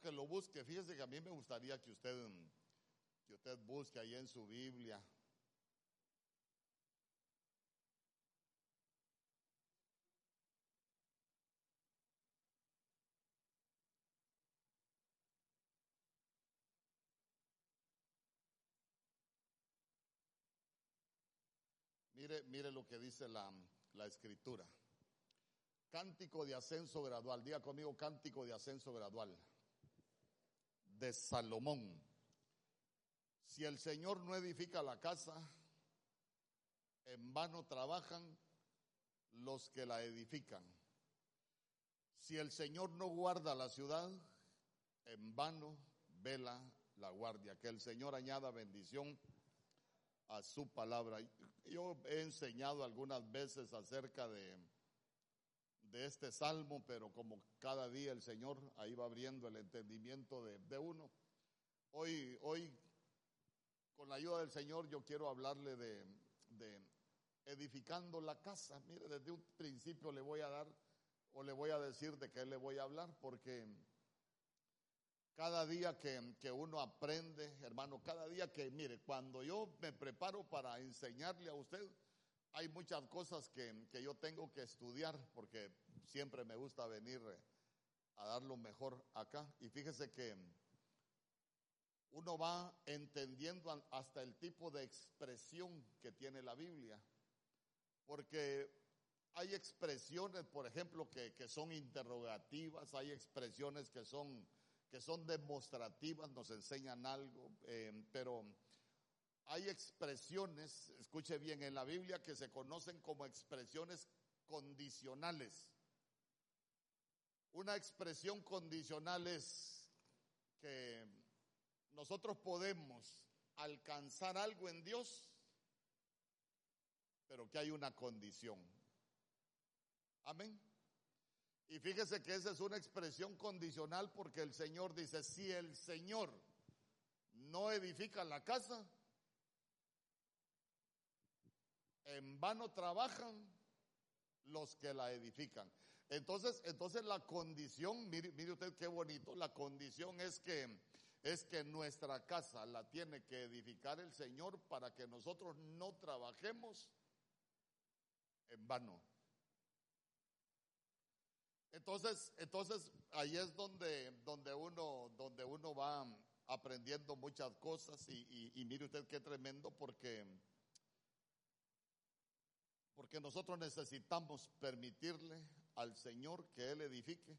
que lo busque, fíjese que a mí me gustaría que usted, que usted busque ahí en su Biblia. Mire, mire lo que dice la, la escritura. Cántico de ascenso gradual. Diga conmigo cántico de ascenso gradual. De Salomón. Si el Señor no edifica la casa, en vano trabajan los que la edifican. Si el Señor no guarda la ciudad, en vano vela la guardia. Que el Señor añada bendición a su palabra. Yo he enseñado algunas veces acerca de de este salmo, pero como cada día el Señor ahí va abriendo el entendimiento de, uno. Hoy, hoy, con la ayuda del Señor, yo quiero hablarle de, de edificando la casa. Mire, desde un principio le voy a dar o le voy a decir de qué le voy a hablar, porque cada día que, que, uno aprende, hermano, cada día que, mire, cuando yo me preparo para enseñarle a usted, hay muchas cosas que, que, yo tengo que estudiar porque siempre me gusta venir a dar lo mejor acá. Y fíjese que uno va entendiendo hasta el tipo de expresión que tiene la Biblia. Porque hay expresiones, por ejemplo, que, que son interrogativas, hay expresiones que son, que son demostrativas, nos enseñan algo, eh, pero hay expresiones, escuche bien, en la Biblia que se conocen como expresiones condicionales. Una expresión condicional es que nosotros podemos alcanzar algo en Dios, pero que hay una condición. Amén. Y fíjese que esa es una expresión condicional porque el Señor dice, si el Señor no edifica la casa, en vano trabajan los que la edifican. Entonces, entonces la condición, mire, mire, usted qué bonito, la condición es que es que nuestra casa la tiene que edificar el Señor para que nosotros no trabajemos en vano. Entonces, entonces ahí es donde, donde uno, donde uno va aprendiendo muchas cosas y, y mire usted qué tremendo porque porque nosotros necesitamos permitirle al Señor que Él edifique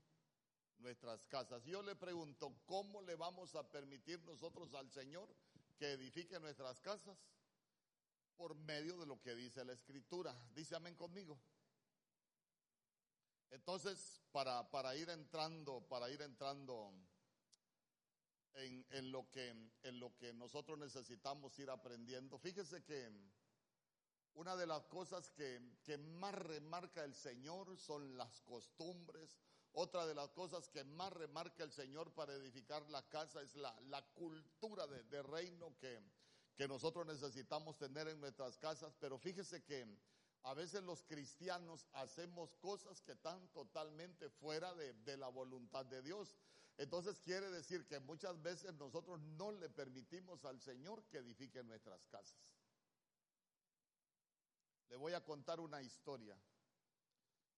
nuestras casas. Yo le pregunto, ¿cómo le vamos a permitir nosotros al Señor que edifique nuestras casas? Por medio de lo que dice la Escritura. Dice amén conmigo. Entonces, para, para ir entrando, para ir entrando en, en, lo que, en lo que nosotros necesitamos ir aprendiendo, fíjese que una de las cosas que, que, más remarca el Señor son las costumbres. Otra de las cosas que más remarca el Señor para edificar la casa es la, la cultura de, reino que, que, nosotros necesitamos tener en nuestras casas. Pero fíjese que a veces los cristianos hacemos cosas que están totalmente fuera de, de la voluntad de Dios. Entonces quiere decir que muchas veces nosotros no le permitimos al Señor que edifique nuestras casas. Le voy a contar una historia.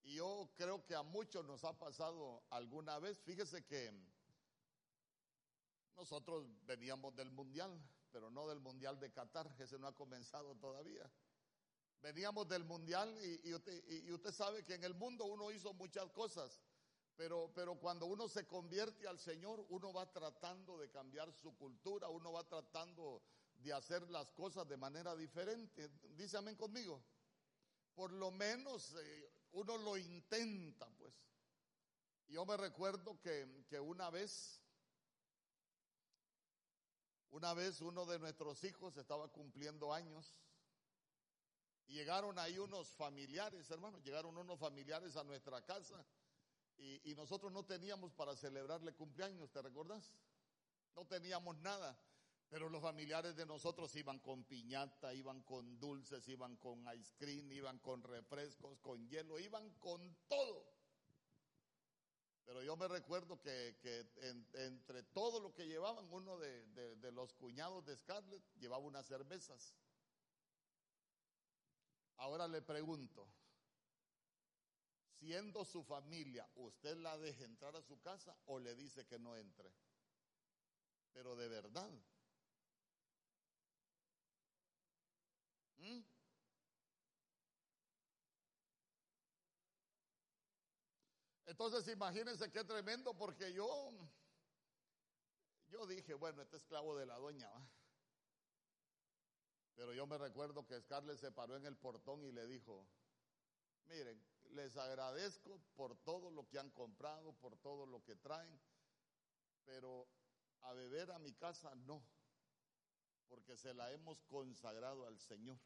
Y yo creo que a muchos nos ha pasado alguna vez. Fíjese que nosotros veníamos del Mundial, pero no del Mundial de Qatar, ese no ha comenzado todavía. Veníamos del Mundial y, usted, y, usted, sabe que en el mundo uno hizo muchas cosas, pero, pero cuando uno se convierte al Señor, uno va tratando de cambiar su cultura, uno va tratando de hacer las cosas de manera diferente. Dice amén conmigo por lo menos eh, uno lo intenta, pues. Yo me recuerdo que, que una vez, una vez uno de nuestros hijos estaba cumpliendo años y llegaron ahí unos familiares, hermanos, llegaron unos familiares a nuestra casa y, y nosotros no teníamos para celebrarle cumpleaños, ¿te recordás? No teníamos nada. Pero los familiares de nosotros iban con piñata, iban con dulces, iban con ice cream, iban con refrescos, con hielo, iban con todo. Pero yo me recuerdo que, entre todo lo que llevaban, uno de, de los cuñados de Scarlett llevaba unas cervezas. Ahora le pregunto, siendo su familia, ¿usted la deja entrar a su casa o le dice que no entre? Pero de verdad. ¿Mm? Entonces imagínense qué tremendo porque yo, yo dije, bueno, este esclavo de la doña, Pero yo me recuerdo que Scarlett se paró en el portón y le dijo, miren, les agradezco por todo lo que han comprado, por todo lo que traen, pero a beber a mi casa no, porque se la hemos consagrado al Señor.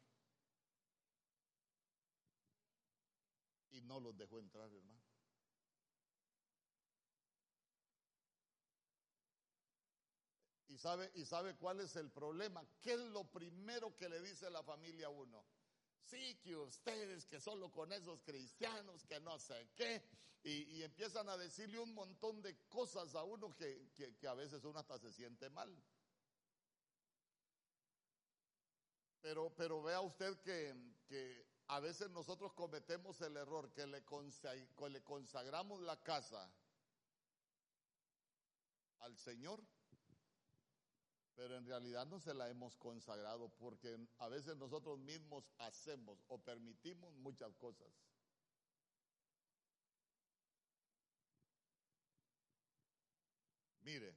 Y no los dejó entrar, hermano. ¿Y sabe, ¿Y sabe cuál es el problema? ¿Qué es lo primero que le dice la familia a uno? Sí, que ustedes, que solo con esos cristianos, que no sé qué, y, empiezan a decirle un montón de cosas a uno que, a veces uno hasta se siente mal. Pero, pero vea usted que, a veces nosotros cometemos el error que le, le consagramos la casa al Señor pero en realidad no se la hemos consagrado porque a veces nosotros mismos hacemos o permitimos muchas cosas. Mire,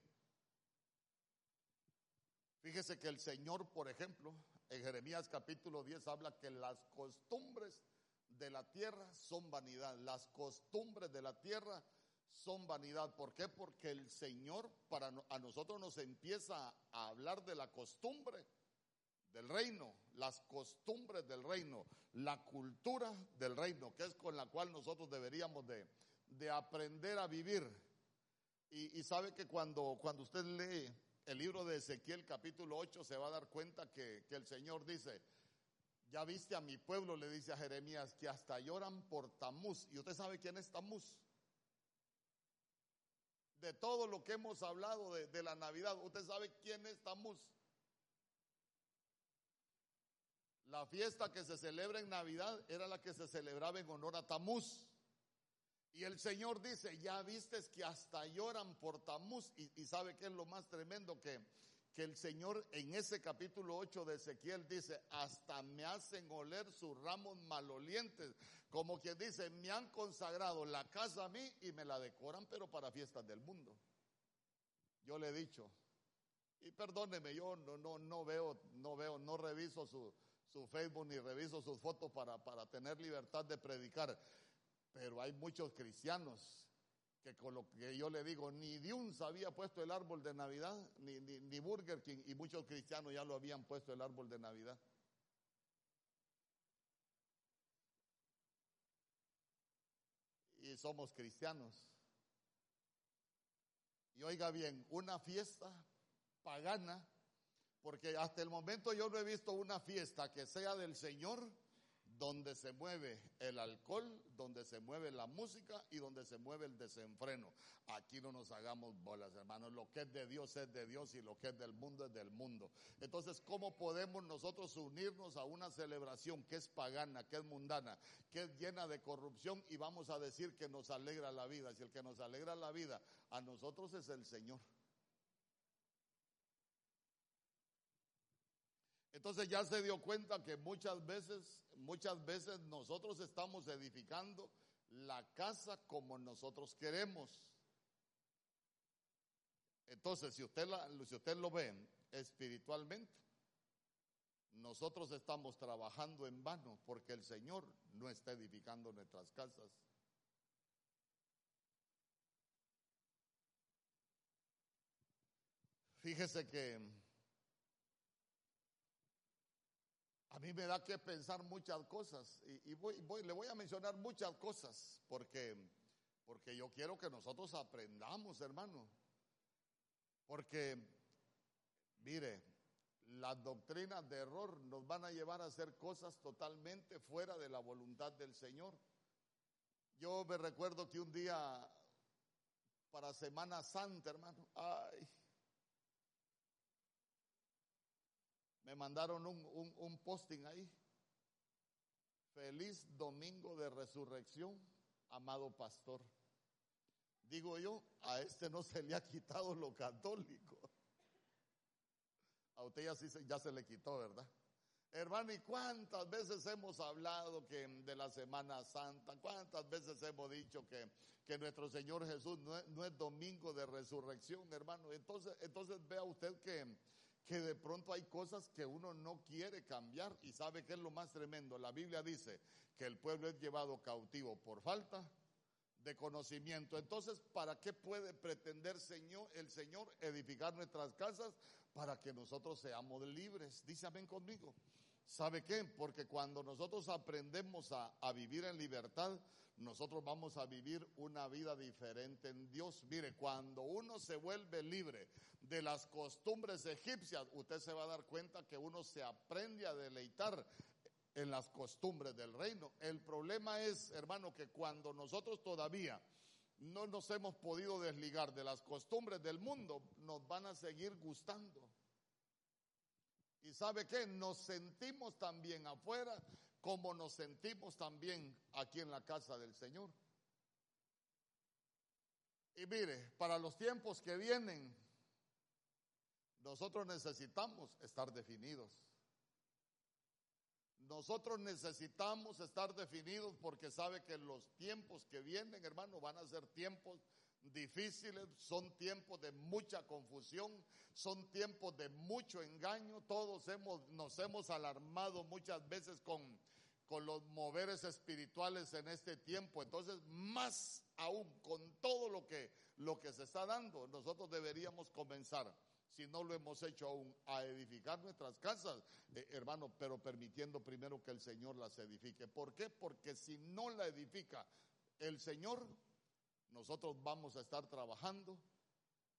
fíjese que el Señor, por ejemplo, en Jeremías capítulo 10 habla que las costumbres de la tierra son vanidad, las costumbres de la tierra son vanidad. ¿Por qué? Porque el Señor para a nosotros nos empieza a hablar de la costumbre del reino, las costumbres del reino, la cultura del reino, que es con la cual nosotros deberíamos de, aprender a vivir. Y, sabe que cuando, cuando usted lee el libro de Ezequiel capítulo 8 se va a dar cuenta que, que el Señor dice, ya viste a mi pueblo, le dice a Jeremías, que hasta lloran por Tamuz. ¿Y usted sabe quién es Tamuz? de todo lo que hemos hablado de, la Navidad. ¿Usted sabe quién es Tamuz? La fiesta que se celebra en Navidad era la que se celebraba en honor a Tamuz. Y el Señor dice, ya vistes que hasta lloran por Tamuz. Y, sabe qué es lo más tremendo que que el Señor en ese capítulo 8 de Ezequiel dice, hasta me hacen oler sus ramos malolientes, como quien dice, me han consagrado la casa a mí y me la decoran, pero para fiestas del mundo. Yo le he dicho, y perdóneme, yo no, no, no veo, no veo, no reviso su, su Facebook ni reviso sus fotos para, para tener libertad de predicar, pero hay muchos cristianos que con lo que yo le digo, ni Dios había puesto el árbol de Navidad, ni, ni, Burger King, y muchos cristianos ya lo habían puesto el árbol de Navidad. Y somos cristianos. Y oiga bien, una fiesta pagana, porque hasta el momento yo no he visto una fiesta que sea del Señor donde se mueve el alcohol, donde se mueve la música y donde se mueve el desenfreno. Aquí no nos hagamos bolas, hermanos. Lo que es de Dios es de Dios y lo que es del mundo es del mundo. Entonces, ¿cómo podemos nosotros unirnos a una celebración que es pagana, que es mundana, que es llena de corrupción y vamos a decir que nos alegra la vida? Si el que nos alegra la vida a nosotros es el Señor. Entonces ya se dio cuenta que muchas veces, muchas veces nosotros estamos edificando la casa como nosotros queremos. Entonces, si usted, la, si usted lo ve espiritualmente, nosotros estamos trabajando en vano porque el Señor no está edificando nuestras casas. Fíjese que a mí me da que pensar muchas cosas y, voy, le voy a mencionar muchas cosas porque, porque yo quiero que nosotros aprendamos, hermano. Porque, mire, las doctrinas de error nos van a llevar a hacer cosas totalmente fuera de la voluntad del Señor. Yo me recuerdo que un día para Semana Santa, hermano. Ay. Me mandaron un, un posting ahí. Feliz domingo de resurrección, amado pastor. Digo yo, a este no se le ha quitado lo católico. A usted ya, sí, ya se le quitó, ¿verdad? Hermano, ¿y cuántas veces hemos hablado que de la Semana Santa? ¿Cuántas veces hemos dicho que, que nuestro Señor Jesús no es, no es, domingo de resurrección, hermano? Entonces, entonces vea usted que, que de pronto hay cosas que uno no quiere cambiar y sabe que es lo más tremendo. La Biblia dice que el pueblo es llevado cautivo por falta de conocimiento. Entonces, ¿para qué puede pretender Señor, el Señor edificar nuestras casas? Para que nosotros seamos libres. Dice amén conmigo. ¿Sabe qué? Porque cuando nosotros aprendemos a, a, vivir en libertad, nosotros vamos a vivir una vida diferente en Dios. Mire, cuando uno se vuelve libre de las costumbres egipcias, usted se va a dar cuenta que uno se aprende a deleitar en las costumbres del reino. El problema es, hermano, que cuando nosotros todavía no nos hemos podido desligar de las costumbres del mundo, nos van a seguir gustando. Y sabe qué, nos sentimos también afuera como nos sentimos también aquí en la casa del Señor. Y mire, para los tiempos que vienen, nosotros necesitamos estar definidos. Nosotros necesitamos estar definidos porque sabe que los tiempos que vienen, hermano, van a ser tiempos difíciles, son tiempos de mucha confusión, son tiempos de mucho engaño. Todos hemos, nos hemos alarmado muchas veces con, con los moveres espirituales en este tiempo. Entonces, más aún con todo lo que, lo que se está dando, nosotros deberíamos comenzar si no lo hemos hecho aún, a edificar nuestras casas, eh, hermano, pero permitiendo primero que el Señor las edifique. ¿Por qué? Porque si no la edifica el Señor, nosotros vamos a estar trabajando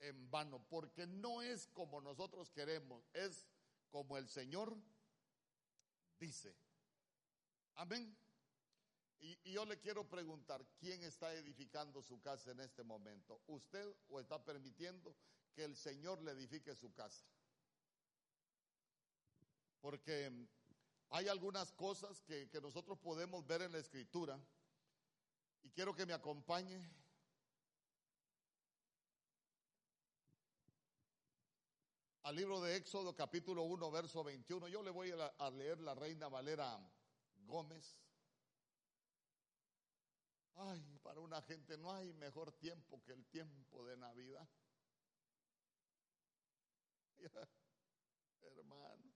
en vano, porque no es como nosotros queremos, es como el Señor dice. Amén. Y, yo le quiero preguntar, ¿quién está edificando su casa en este momento? ¿Usted o está permitiendo que el Señor le edifique su casa? Porque hay algunas cosas que, que nosotros podemos ver en la escritura y quiero que me acompañe al libro de Éxodo capítulo 1 verso 21. Yo le voy a leer la Reina Valera Gómez. Ay, para una gente no hay mejor tiempo que el tiempo de Navidad. Hermano.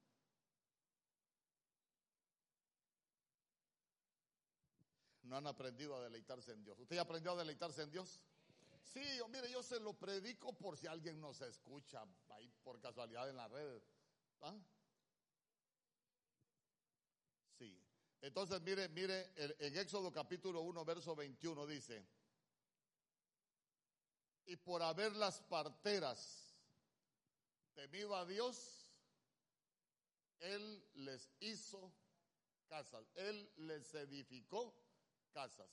No han aprendido a deleitarse en Dios. ¿Usted ya aprendió a deleitarse en Dios? Sí, mire, yo se lo predico por si alguien nos escucha ahí por casualidad en la red. ¿Ah? Sí. Entonces, mire, mire, en Éxodo capítulo 1, verso 21 dice, y por haber las parteras temido a Dios, Él les hizo casas, Él les edificó casas.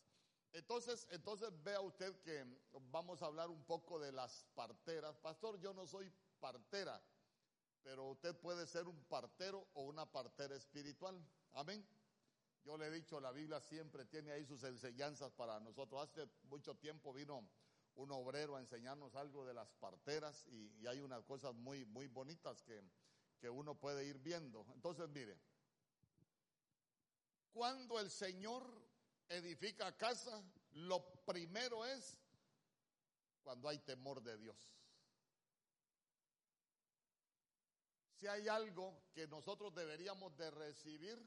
Entonces, entonces vea usted que vamos a hablar un poco de las parteras. Pastor, yo no soy partera, pero usted puede ser un partero o una partera espiritual. Amén. Yo le he dicho, la Biblia siempre tiene ahí sus enseñanzas para nosotros. Hace mucho tiempo vino un obrero a enseñarnos algo de las parteras y, hay unas cosas muy, muy bonitas que, que uno puede ir viendo. Entonces, mire, cuando el Señor edifica casa, lo primero es cuando hay temor de Dios. Si hay algo que nosotros deberíamos de recibir,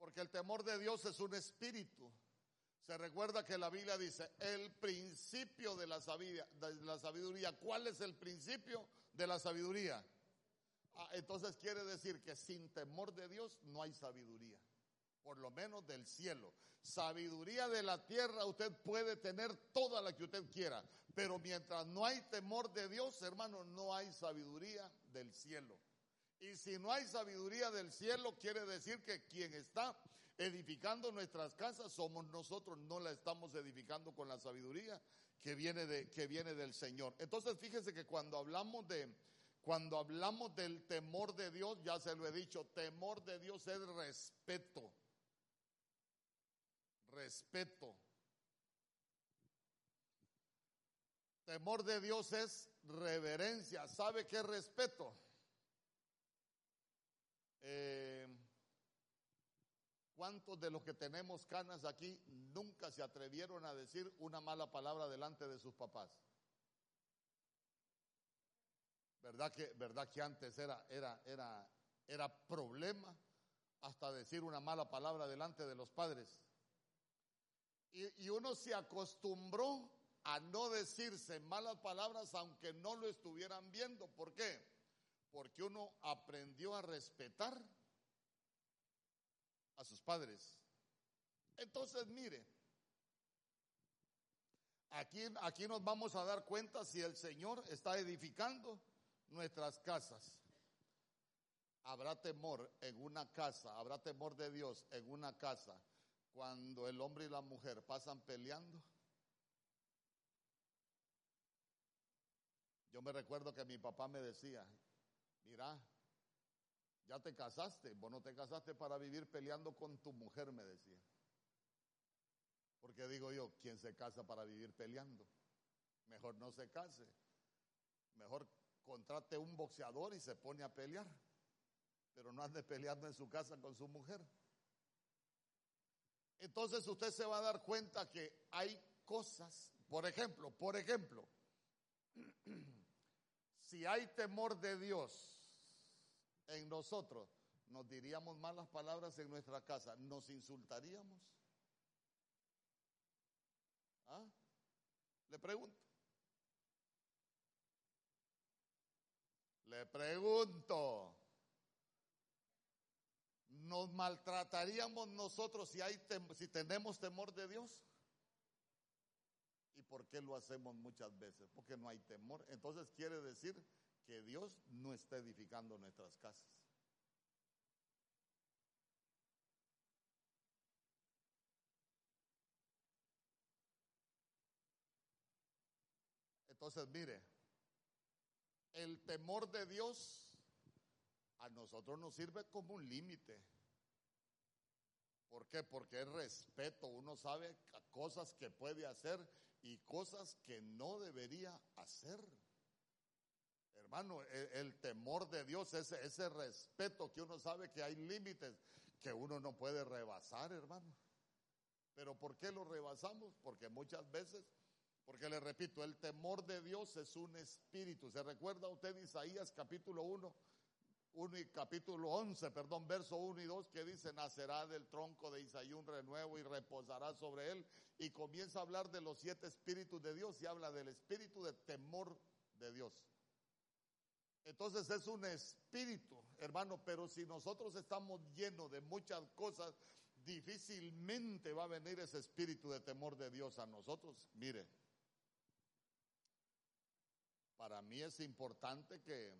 porque el temor de Dios es un espíritu. Se recuerda que la Biblia dice, el principio de la sabiduría, de la sabiduría. ¿cuál es el principio de la sabiduría? Ah, entonces quiere decir que sin temor de Dios no hay sabiduría por lo menos del cielo. Sabiduría de la tierra usted puede tener toda la que usted quiera, pero mientras no hay temor de Dios, hermano, no hay sabiduría del cielo. Y si no hay sabiduría del cielo, quiere decir que quien está edificando nuestras casas somos nosotros, no la estamos edificando con la sabiduría que viene, de, que viene del Señor. Entonces fíjese que cuando hablamos de, cuando hablamos del temor de Dios, ya se lo he dicho, temor de Dios es respeto. Respeto. Temor de Dios es reverencia. ¿Sabe qué es respeto? Eh, ¿Cuántos de los que tenemos canas aquí nunca se atrevieron a decir una mala palabra delante de sus papás? ¿Verdad que, verdad que antes era, era, era, era problema hasta decir una mala palabra delante de los padres? Y, y uno se acostumbró a no decirse malas palabras aunque no lo estuvieran viendo. ¿Por qué? Porque uno aprendió a respetar a sus padres. Entonces, mire, aquí, aquí nos vamos a dar cuenta si el Señor está edificando nuestras casas. Habrá temor en una casa, habrá temor de Dios en una casa cuando el hombre y la mujer pasan peleando. Yo me recuerdo que mi papá me decía, mira, ya te casaste, vos no te casaste para vivir peleando con tu mujer, me decía. Porque digo yo, ¿quién se casa para vivir peleando? Mejor no se case. Mejor contrate un boxeador y se pone a pelear. Pero no ande peleando en su casa con su mujer. Entonces usted se va a dar cuenta que hay cosas, por ejemplo, por ejemplo, si hay temor de Dios, en nosotros, nos diríamos malas palabras en nuestra casa, nos insultaríamos. ¿Ah? Le pregunto. Le pregunto. ¿Nos maltrataríamos nosotros si, hay si tenemos temor de Dios? ¿Y por qué lo hacemos muchas veces? Porque no hay temor. Entonces quiere decir que Dios no está edificando nuestras casas. Entonces, mire, el temor de Dios a nosotros nos sirve como un límite. ¿Por qué? Porque es respeto. Uno sabe cosas que puede hacer y cosas que no debería hacer. Hermano, e, el, temor de Dios, ese, ese respeto que uno sabe que hay límites que uno no puede rebasar, hermano. Pero ¿por qué lo rebasamos? Porque muchas veces, porque le repito, el temor de Dios es un espíritu. ¿Se recuerda usted Isaías capítulo 1? 1 y capítulo 11, perdón, verso 1 y 2 que dice, nacerá del tronco de Isaí un renuevo y reposará sobre él. Y comienza a hablar de los siete espíritus de Dios y habla del espíritu de temor de Dios. Entonces es un espíritu, hermano, pero si nosotros estamos llenos de muchas cosas, difícilmente va a venir ese espíritu de temor de Dios a nosotros. Mire, para mí es importante que,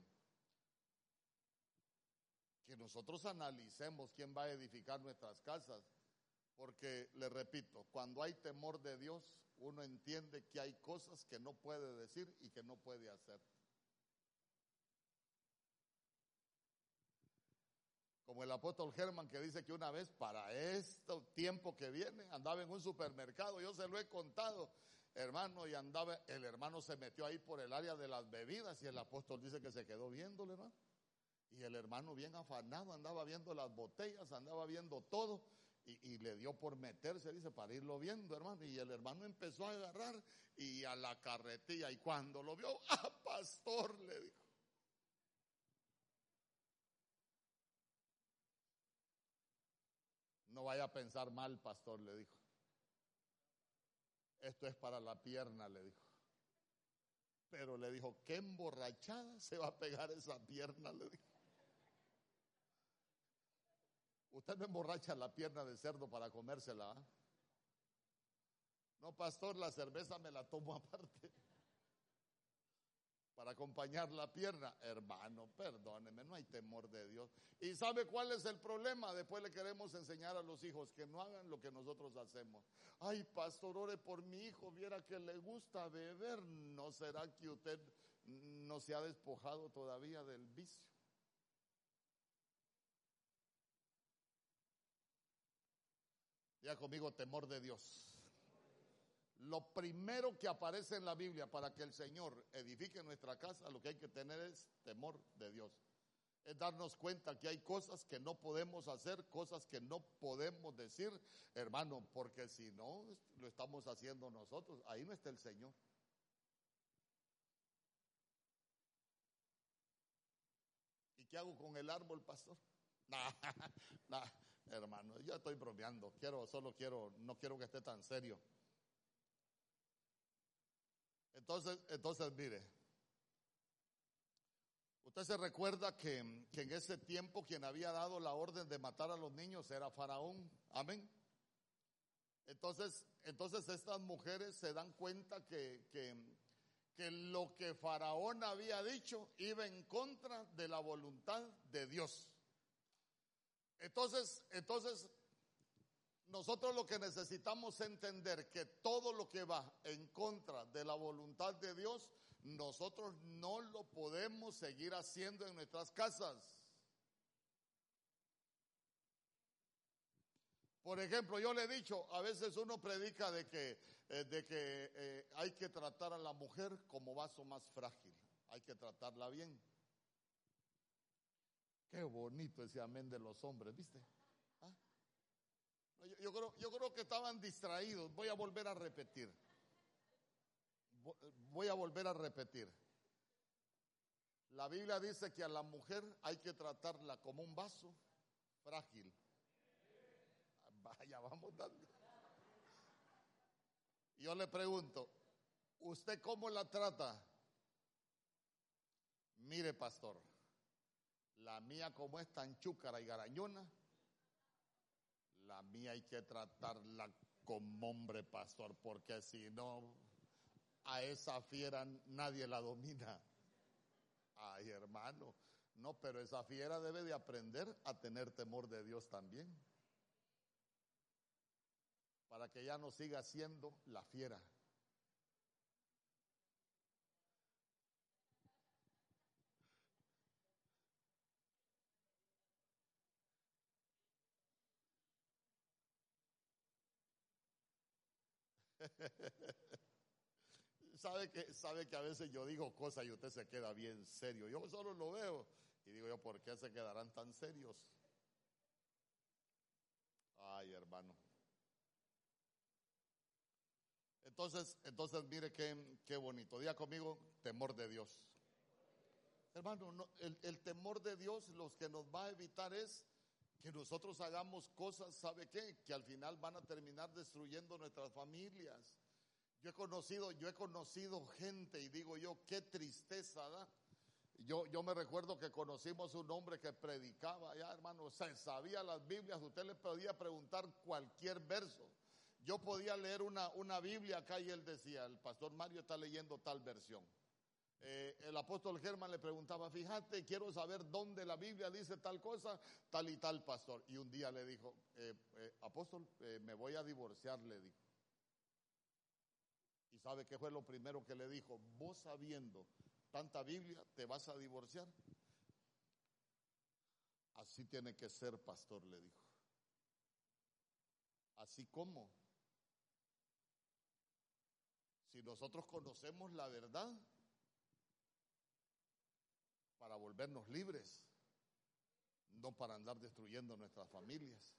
que nosotros analicemos quién va a edificar nuestras casas, porque le repito, cuando hay temor de Dios, uno entiende que hay cosas que no puede decir y que no puede hacer. Como el apóstol Germán que dice que una vez para este tiempo que viene andaba en un supermercado, yo se lo he contado, hermano, y andaba, el hermano se metió ahí por el área de las bebidas y el apóstol dice que se quedó viéndole, hermano. Y el hermano bien afanado andaba viendo las botellas, andaba viendo todo y, le dio por meterse, dice, para irlo viendo, hermano. Y el hermano empezó a agarrar y a la carretilla y cuando lo vio, ah, pastor, le dijo. No vaya a pensar mal, pastor, le dijo. Esto es para la pierna, le dijo. Pero le dijo, qué emborrachada se va a pegar esa pierna, le dijo. Usted no emborracha la pierna de cerdo para comérsela. ¿ah? No, pastor, la cerveza me la tomo aparte. Para para acompañar la pierna. Hermano, perdóneme, no hay temor de Dios. ¿Y sabe cuál es el problema? Después le queremos enseñar a los hijos que no hagan lo que nosotros hacemos. Ay, pastor, ore por mi hijo, viera que le gusta beber. ¿No será que usted no se ha despojado todavía del vicio? Conmigo, temor de Dios. Lo primero que aparece en la Biblia para que el Señor edifique nuestra casa, lo que hay que tener es temor de Dios. Es darnos cuenta que hay cosas que no podemos hacer, cosas que no podemos decir, hermano, porque si no, lo estamos haciendo nosotros. Ahí no está el Señor. ¿Y qué hago con el árbol, pastor? Nah, hermano, yo estoy bromeando. Quiero, solo quiero, no quiero que esté tan serio. Entonces, entonces mire, usted se recuerda que, en ese tiempo quien había dado la orden de matar a los niños era Faraón. Amén. Entonces, entonces estas mujeres se dan cuenta que, que, que lo que Faraón había dicho iba en contra de la voluntad de Dios. Entonces, entonces nosotros lo que necesitamos entender que todo lo que va en contra de la voluntad de Dios, nosotros no lo podemos seguir haciendo en nuestras casas. Por ejemplo, yo le he dicho, a veces uno predica de que, eh, de que eh, hay que tratar a la mujer como vaso más frágil, hay que tratarla bien. Qué bonito ese amén de los hombres, ¿viste? Yo, creo, yo creo que estaban distraídos. Voy a volver a repetir. Voy a volver a repetir. La Biblia dice que a la mujer hay que tratarla como un vaso frágil. Vaya, vamos dando. Yo le pregunto, ¿usted cómo la trata? Mire, pastor, la mía como es tan chúcara y garañona, la mía hay que tratarla como hombre pastor, porque si no, a esa fiera nadie la domina. Ay, hermano, no, pero esa fiera debe de aprender a tener temor de Dios también. Para que ya no siga siendo la fiera. sabe que, sabe que a veces yo digo cosas y usted se queda bien serio. Yo solo lo veo y digo yo, ¿por qué se quedarán tan serios? Ay, hermano. Entonces, entonces mire qué, qué bonito. Diga conmigo, temor de Dios. Hermano, el, el temor de Dios los que nos va a evitar es que nosotros hagamos cosas, ¿sabe qué? Que al final van a terminar destruyendo nuestras familias. Yo he conocido, yo he conocido gente y digo yo, qué tristeza da. Yo, yo me recuerdo que conocimos un hombre que predicaba, ya hermano, se sabía las Biblias, usted le podía preguntar cualquier verso. Yo podía leer una, una Biblia acá y él decía, el pastor Mario está leyendo tal versión. Eh, el apóstol Germán le preguntaba, fíjate, quiero saber dónde la Biblia dice tal cosa, tal y tal pastor. Y un día le dijo, eh, eh, apóstol, me voy a divorciar, le dijo. ¿Y sabe qué fue lo primero que le dijo? Vos sabiendo tanta Biblia, ¿te vas a divorciar? Así tiene que ser, pastor, le dijo. Así como. Si nosotros conocemos la verdad, para volvernos libres, no para andar destruyendo nuestras familias.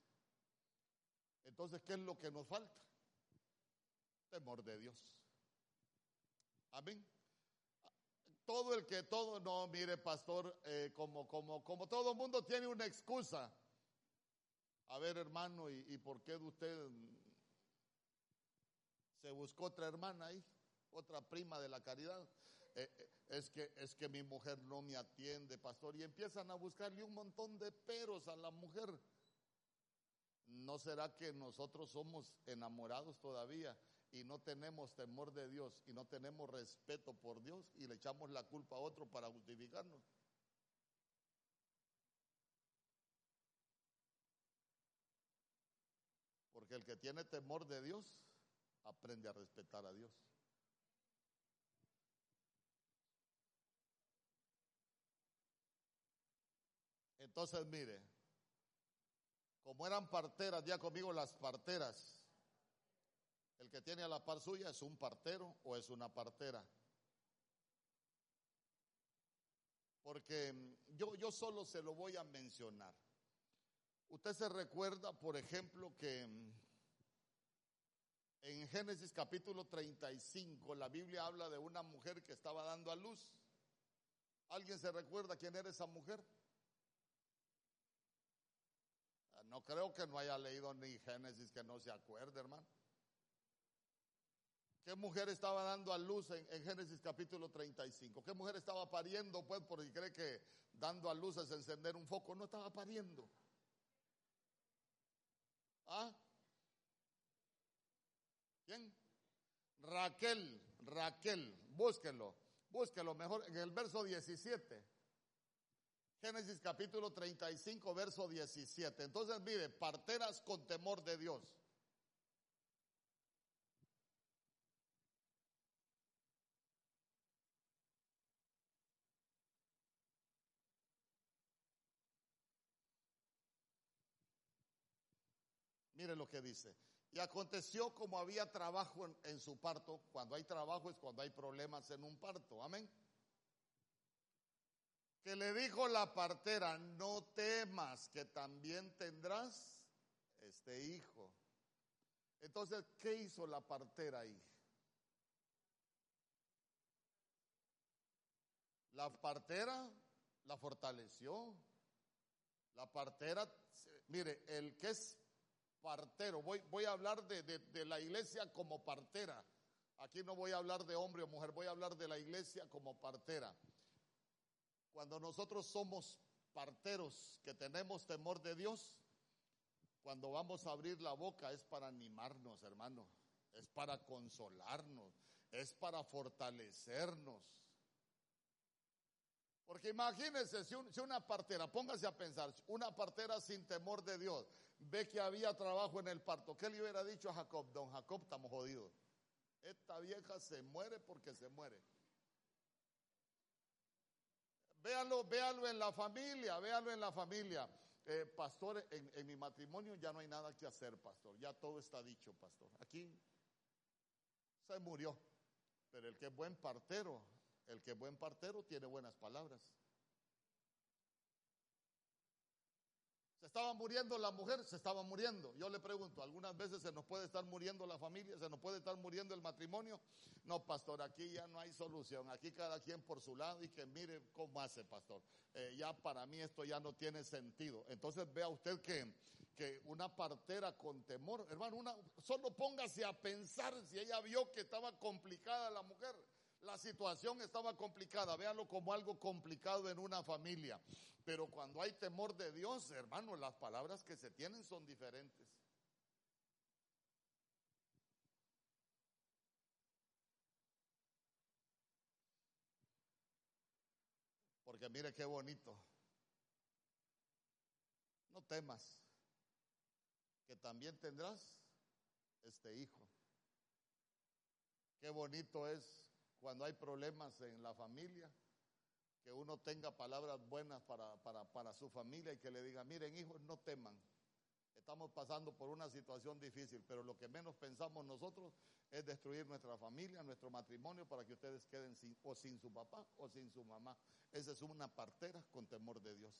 Entonces, ¿qué es lo que nos falta? Temor de Dios. Amén. Todo el que todo, no, mire, pastor, eh, como, como, como todo mundo tiene una excusa. A ver, hermano, ¿y, ¿y por qué usted se buscó otra hermana ahí? Otra prima de la caridad. Eh, eh, es, que, es que mi mujer no me atiende, pastor, y empiezan a buscarle un montón de peros a la mujer. ¿No será que nosotros somos enamorados todavía y no tenemos temor de Dios y no tenemos respeto por Dios y le echamos la culpa a otro para justificarnos. Porque el que tiene temor de Dios aprende a respetar a Dios. Entonces, mire, como eran parteras, ya conmigo las parteras, el que tiene a la par suya es un partero o es una partera. Porque mm, yo, yo solo se lo voy a mencionar. Usted se recuerda, por ejemplo, que mm, en Génesis capítulo 35 la Biblia habla de una mujer que estaba dando a luz. ¿Alguien se recuerda quién era esa mujer? Ah, no creo que no haya leído ni Génesis que no se acuerde, hermano. ¿Qué mujer estaba dando a luz en, Génesis capítulo 35? ¿Qué mujer estaba pariendo? Pues porque cree que dando a luz es encender un foco. No estaba pariendo. ¿Ah? ¿Quién? Raquel, Raquel, búsquelo, búsquelo mejor en el verso 17. Génesis capítulo 35, verso 17. Entonces, mire, parteras con temor de Dios. Mire lo que dice. Y aconteció como había trabajo en, su parto. Cuando hay trabajo es cuando hay problemas en un parto. Amén. Que le dijo la partera, no temas que también tendrás este hijo. Entonces, ¿qué hizo la partera ahí? La partera la fortaleció. La partera, mire, el que es partero. Voy, voy a hablar de, de, la iglesia como partera. Aquí no voy a hablar de hombre o mujer, voy a hablar de la iglesia como partera. Cuando nosotros somos parteros que tenemos temor de Dios, cuando vamos a abrir la boca es para animarnos, hermano, es para consolarnos, es para fortalecernos. Porque imagínense si, si, una partera, póngase a pensar, una partera sin temor de Dios, ve que había trabajo en el parto. ¿Qué le hubiera dicho a Jacob? Don Jacob, estamos jodidos. Esta vieja se muere porque se muere. Véalo, véalo en la familia, véalo en la familia. Eh, pastor, en, en mi matrimonio ya no hay nada que hacer, pastor. Ya todo está dicho, pastor. Aquí se murió. Pero el que es buen partero, el que es buen partero tiene buenas palabras. Se estaba muriendo la mujer, se estaba muriendo. Yo le pregunto, ¿algunas veces se nos puede estar muriendo la familia? ¿Se nos puede estar muriendo el matrimonio? No, pastor, aquí ya no hay solución. Aquí cada quien por su lado y que mire cómo hace, pastor. Eh, ya para mí esto ya no tiene sentido. Entonces vea usted que, que una partera con temor, hermano, una, solo póngase a pensar si ella vio que estaba complicada la mujer. La situación estaba complicada, véanlo como algo complicado en una familia. Pero cuando hay temor de Dios, hermano, las palabras que se tienen son diferentes. Porque mire qué bonito. No temas, que también tendrás este hijo. Qué bonito es cuando hay problemas en la familia que uno tenga palabras buenas para, para, su familia y que le diga, miren hijos, no teman. Estamos pasando por una situación difícil, pero lo que menos pensamos nosotros es destruir nuestra familia, nuestro matrimonio, para que ustedes queden sin, o sin su papá o sin su mamá. Esa es una partera con temor de Dios.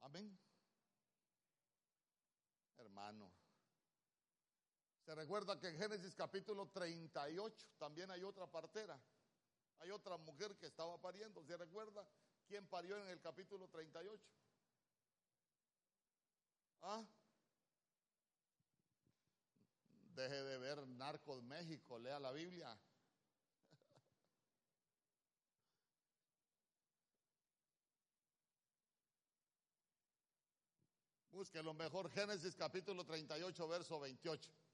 Amén. Hermano, se recuerda que en Génesis capítulo 38 también hay otra partera. Hay otra mujer que estaba pariendo. ¿Se recuerda quién parió en el capítulo 38? ¿Ah? Deje de ver Narcos México, lea la Biblia. Busque lo mejor, Génesis capítulo 38, verso 28.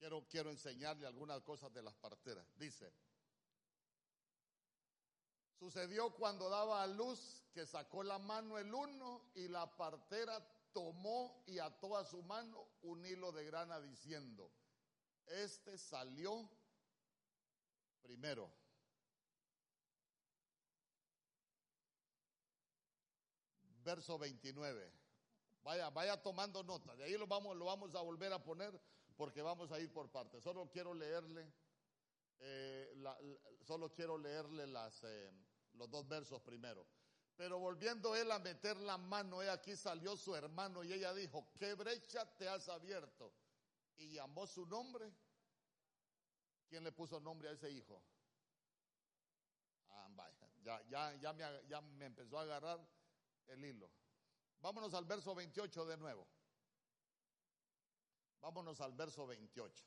Quiero, quiero enseñarle algunas cosas de las parteras. Dice, sucedió cuando daba a luz que sacó la mano el uno y la partera tomó y ató a su mano un hilo de grana diciendo, este salió primero. Verso 29. Vaya, vaya tomando nota. De ahí lo vamos, lo vamos a volver a poner porque vamos a ir por partes. Solo quiero leerle, eh, solo quiero leerle las, eh, los dos versos primero. Pero volviendo él a meter la mano, he aquí salió su hermano y ella dijo, ¿qué brecha te has abierto? Y llamó su nombre. ¿Quién le puso nombre a ese hijo? Ah, ya, ya, me, ya me empezó a agarrar el hilo. Vámonos al verso 28 de nuevo. Vámonos al verso 28.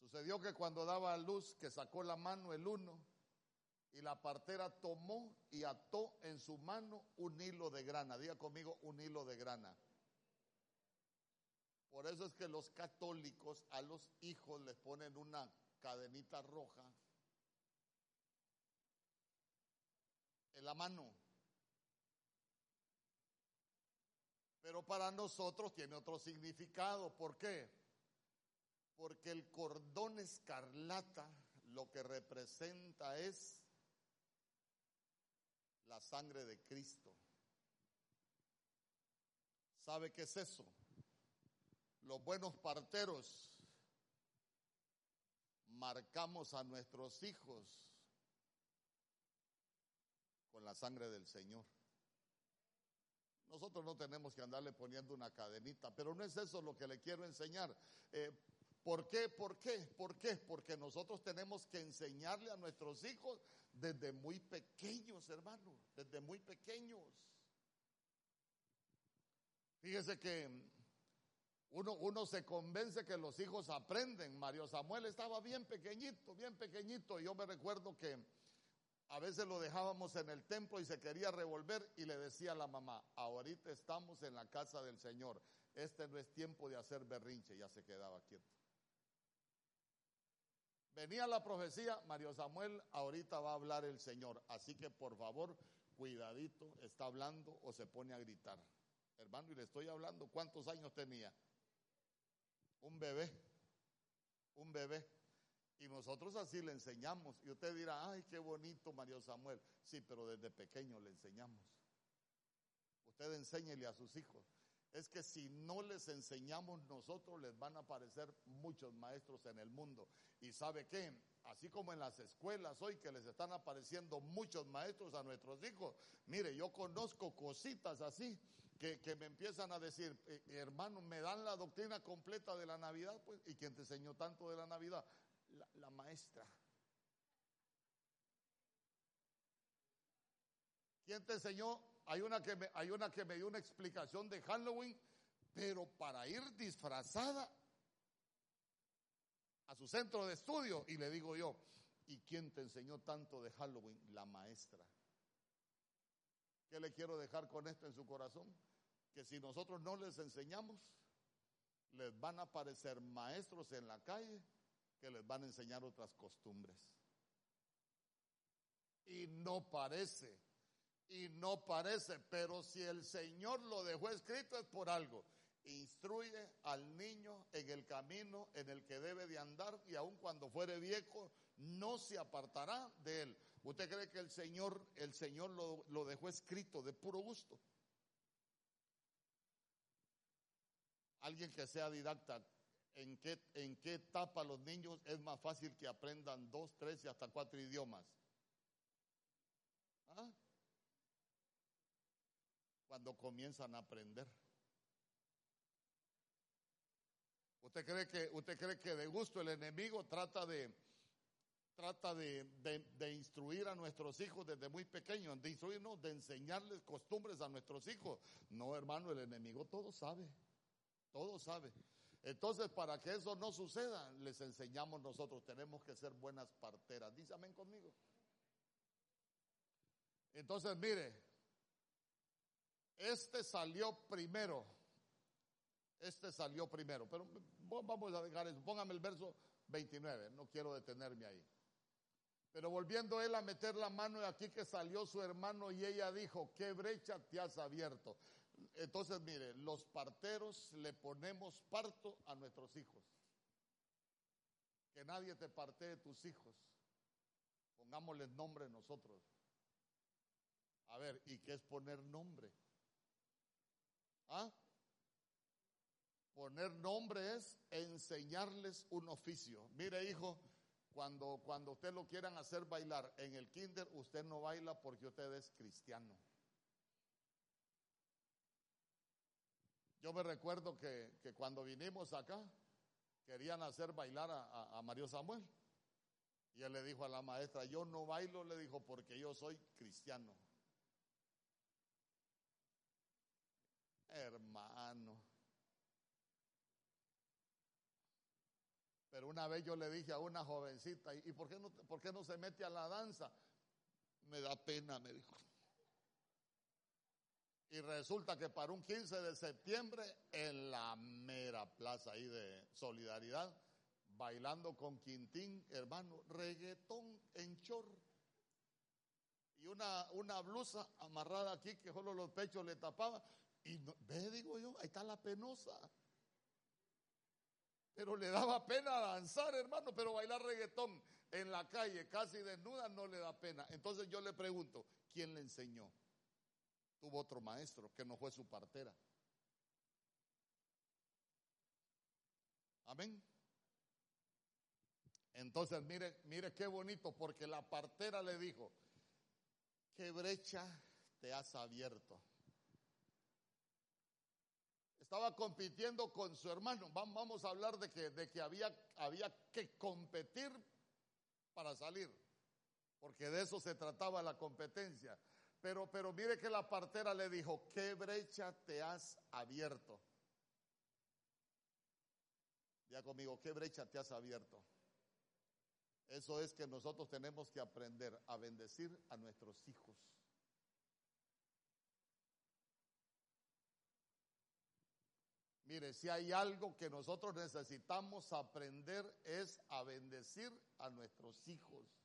Sucedió que cuando daba a luz, que sacó la mano el uno, y la partera tomó y ató en su mano un hilo de grana. Diga conmigo, un hilo de grana. Por eso es que los católicos a los hijos les ponen una cadenita roja la mano. Pero para nosotros tiene otro significado. ¿Por qué? Porque el cordón escarlata lo que representa es la sangre de Cristo. ¿Sabe qué es eso? Los buenos parteros marcamos a nuestros hijos con la sangre del Señor. Nosotros no tenemos que andarle poniendo una cadenita, pero no es eso lo que le quiero enseñar. Eh, ¿Por qué? ¿Por qué? ¿Por qué? Porque nosotros tenemos que enseñarle a nuestros hijos desde muy pequeños, hermano, desde muy pequeños. Fíjese que uno, uno se convence que los hijos aprenden. Mario Samuel estaba bien pequeñito, bien pequeñito. Y yo me recuerdo que a veces lo dejábamos en el templo y se quería revolver y le decía a la mamá, ahorita estamos en la casa del Señor, este no es tiempo de hacer berrinche, ya se quedaba quieto. Venía la profecía, Mario Samuel, ahorita va a hablar el Señor, así que por favor, cuidadito, está hablando o se pone a gritar. Hermano, y le estoy hablando, ¿cuántos años tenía? Un bebé, un bebé. Y nosotros así le enseñamos. Y usted dirá, ay, qué bonito Mario Samuel. Sí, pero desde pequeño le enseñamos. Usted enséñele a sus hijos. Es que si no les enseñamos nosotros, les van a aparecer muchos maestros en el mundo. Y sabe qué, así como en las escuelas hoy que les están apareciendo muchos maestros a nuestros hijos, mire, yo conozco cositas así que, me empiezan a decir, eh, hermano, me dan la doctrina completa de la Navidad, pues, ¿y quién te enseñó tanto de la Navidad? Maestra. ¿Quién te enseñó? Hay una, que me, hay una que me dio una explicación de Halloween, pero para ir disfrazada a su centro de estudio. Y le digo yo, ¿y quién te enseñó tanto de Halloween? La maestra. ¿Qué le quiero dejar con esto en su corazón? Que si nosotros no les enseñamos, les van a aparecer maestros en la calle que les van a enseñar otras costumbres. Y no parece, y no parece, pero si el Señor lo dejó escrito es por algo. Instruye al niño en el camino en el que debe de andar y aun cuando fuere viejo no se apartará de él. ¿Usted cree que el Señor, el Señor lo, lo dejó escrito de puro gusto? Alguien que sea didacta, en qué, en qué etapa los niños es más fácil que aprendan dos, tres y hasta cuatro idiomas. ¿Ah? Cuando comienzan a aprender. ¿Usted cree, que, ¿Usted cree que de gusto el enemigo trata de, trata de, de, instruir a nuestros hijos desde muy pequeños, de instruirnos, de enseñarles costumbres a nuestros hijos. No, hermano, el enemigo todo sabe, todo sabe. Entonces, para que eso no suceda, les enseñamos nosotros, tenemos que ser buenas parteras. Dice amén conmigo. Entonces, mire, este salió primero. Este salió primero. Pero vamos a dejar eso. Póngame el verso 29. No quiero detenerme ahí. Pero volviendo él a meter la mano, aquí que salió su hermano y ella dijo, ¿qué brecha te has abierto? Entonces, mire, los parteros le ponemos parto a nuestros hijos. Que nadie te partee tus hijos. Pongámosles nombre nosotros. A ver, ¿y qué es poner nombre? ¿Ah? Poner nombre es enseñarles un oficio. Mire, hijo, cuando, cuando usted lo quieran hacer bailar en el kinder, usted no baila porque usted es cristiano. Yo me recuerdo que, cuando vinimos acá, querían hacer bailar a, a Mario Samuel. Y él le dijo a la maestra, yo no bailo, le dijo, porque yo soy cristiano. Hermano. Pero una vez yo le dije a una jovencita, ¿y por qué no, por qué no se mete a la danza? Me da pena, me dijo. Y resulta que para un 15 de septiembre, en la mera plaza ahí de Solidaridad, bailando con Quintín, hermano, reggaetón en chor. Y una, una blusa amarrada aquí que solo los pechos le tapaba. Y ve, digo yo, ahí está la penosa. Pero le daba pena danzar, hermano, pero bailar reggaetón en la calle, casi desnuda, no le da pena. Entonces yo le pregunto, ¿quién le enseñó? Tuvo otro maestro que no fue su partera. Amén. Entonces, mire, mire qué bonito, porque la partera le dijo, ¿qué brecha te has abierto? Estaba compitiendo con su hermano. Vamos a hablar de que, de que había, había que competir para salir, porque de eso se trataba la competencia. Pero, pero mire que la partera le dijo, ¿qué brecha te has abierto? Ya conmigo, ¿qué brecha te has abierto? Eso es que nosotros tenemos que aprender a bendecir a nuestros hijos. Mire, si hay algo que nosotros necesitamos aprender es a bendecir a nuestros hijos.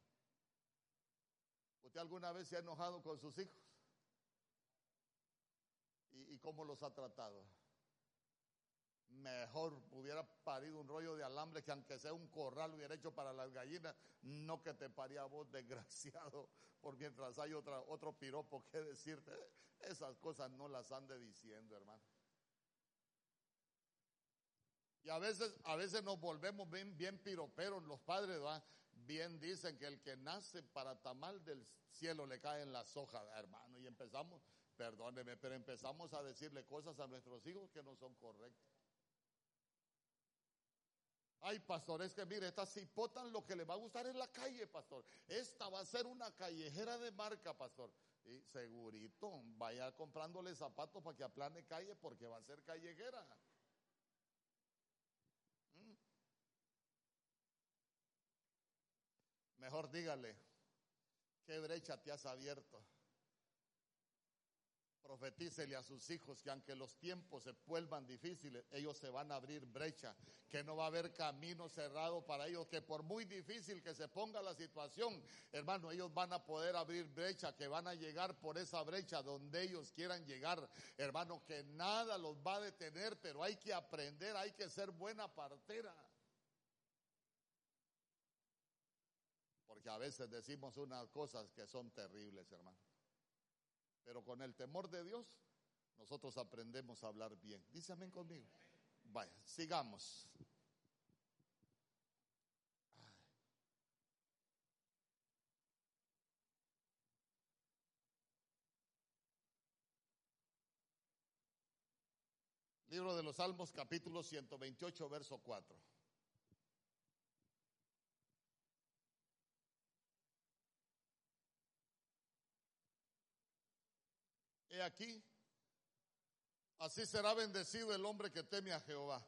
¿Usted alguna vez se ha enojado con sus hijos? ¿Y, cómo los ha tratado? Mejor hubiera parido un rollo de alambre que aunque sea un corral hubiera hecho para las gallinas, no que te paría vos, desgraciado, por mientras hay otra, otro piropo que decirte. Esas cosas no las ande diciendo, hermano. Y a veces, a veces nos volvemos bien, bien piroperos los padres, ¿verdad? Bien dicen que el que nace para tamal del cielo le caen las hojas, hermano. Y empezamos, perdóneme, pero empezamos a decirle cosas a nuestros hijos que no son correctas. Ay, pastor, es que mire, esta cipotan lo que le va a gustar en la calle, pastor. Esta va a ser una callejera de marca, pastor. Y segurito, vaya comprándole zapatos para que aplane calle porque va a ser callejera. Dígale, ¿qué brecha te has abierto? Profetícele a sus hijos que aunque los tiempos se vuelvan difíciles, ellos se van a abrir brecha, que no va a haber camino cerrado para ellos, que por muy difícil que se ponga la situación, hermano, ellos van a poder abrir brecha, que van a llegar por esa brecha donde ellos quieran llegar, hermano, que nada los va a detener, pero hay que aprender, hay que ser buena partera. Que a veces decimos unas cosas que son terribles, hermano. Pero con el temor de Dios, nosotros aprendemos a hablar bien. Dice amén conmigo. Vaya, sigamos. Libro de los Salmos, capítulo 128, verso 4. He aquí, así será bendecido el hombre que teme a Jehová.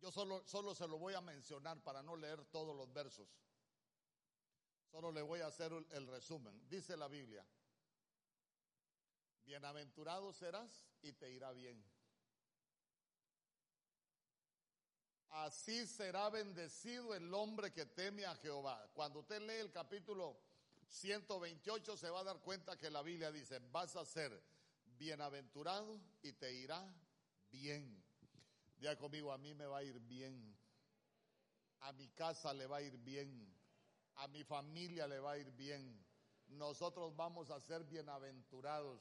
Yo solo, solo se lo voy a mencionar para no leer todos los versos. Solo le voy a hacer el resumen. Dice la Biblia, bienaventurado serás y te irá bien. Así será bendecido el hombre que teme a Jehová. Cuando usted lee el capítulo 128 se va a dar cuenta que la Biblia dice, vas a ser bienaventurado y te irá bien. Diga conmigo, a mí me va a ir bien. A mi casa le va a ir bien. A mi familia le va a ir bien. Nosotros vamos a ser bienaventurados.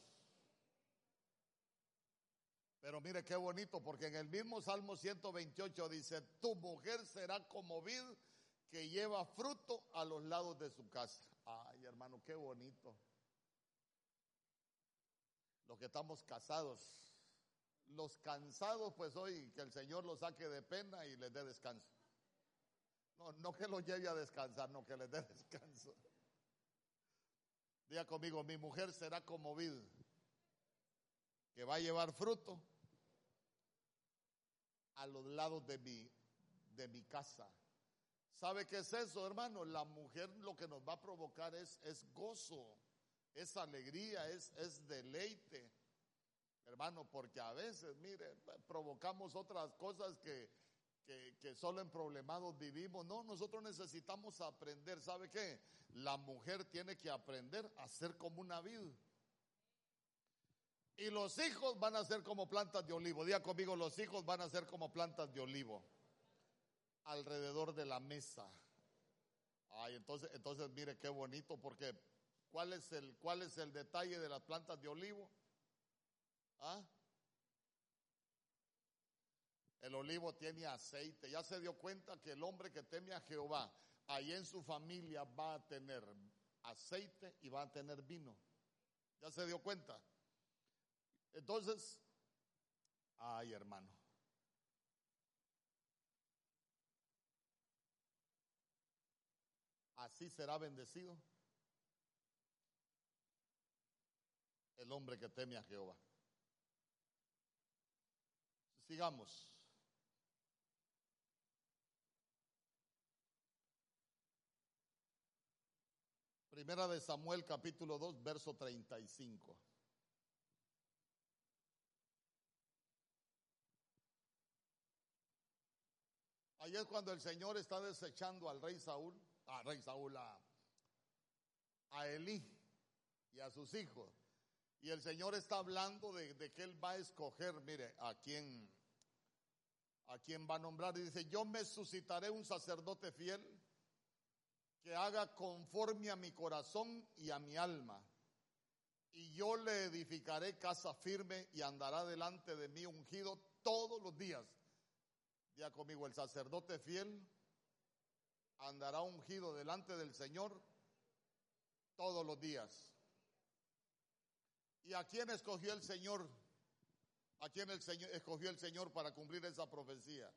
Pero mire qué bonito, porque en el mismo Salmo 128 dice, tu mujer será como vid que lleva fruto a los lados de su casa. Ay, hermano, qué bonito. Los que estamos casados, los cansados, pues hoy que el Señor los saque de pena y les dé descanso. No, no que los lleve a descansar, no que les dé descanso. Diga conmigo, mi mujer será como vid que va a llevar fruto a los lados de mi, de mi casa. ¿Sabe qué es eso, hermano? La mujer lo que nos va a provocar es, es gozo, es alegría, es, es deleite. Hermano, porque a veces, mire, provocamos otras cosas que, que, que, solo en problemados vivimos. No, nosotros necesitamos aprender. ¿Sabe qué? La mujer tiene que aprender a ser como una vid. Y los hijos van a ser como plantas de olivo. Diga conmigo, los hijos van a ser como plantas de olivo alrededor de la mesa. Ay, entonces, entonces mire qué bonito, porque ¿cuál es el, cuál es el detalle de las plantas de olivo? ¿Ah? El olivo tiene aceite. Ya se dio cuenta que el hombre que teme a Jehová, ahí en su familia va a tener aceite y va a tener vino. ¿Ya se dio cuenta? Entonces, ay hermano. Así será bendecido el hombre que teme a Jehová. Sigamos. Primera de Samuel capítulo 2, verso 35. Ahí es cuando el Señor está desechando al rey Saúl, a rey Saúl, a, a Elí y a sus hijos. Y el Señor está hablando de, de, que Él va a escoger, mire, a quién, a quién va a nombrar. Y dice, yo me suscitaré un sacerdote fiel que haga conforme a mi corazón y a mi alma. Y yo le edificaré casa firme y andará delante de mí ungido todos los días. Día conmigo, el sacerdote fiel andará ungido delante del Señor todos los días. ¿Y a quién escogió el Señor? ¿A quién el Señor, escogió el Señor para cumplir esa profecía?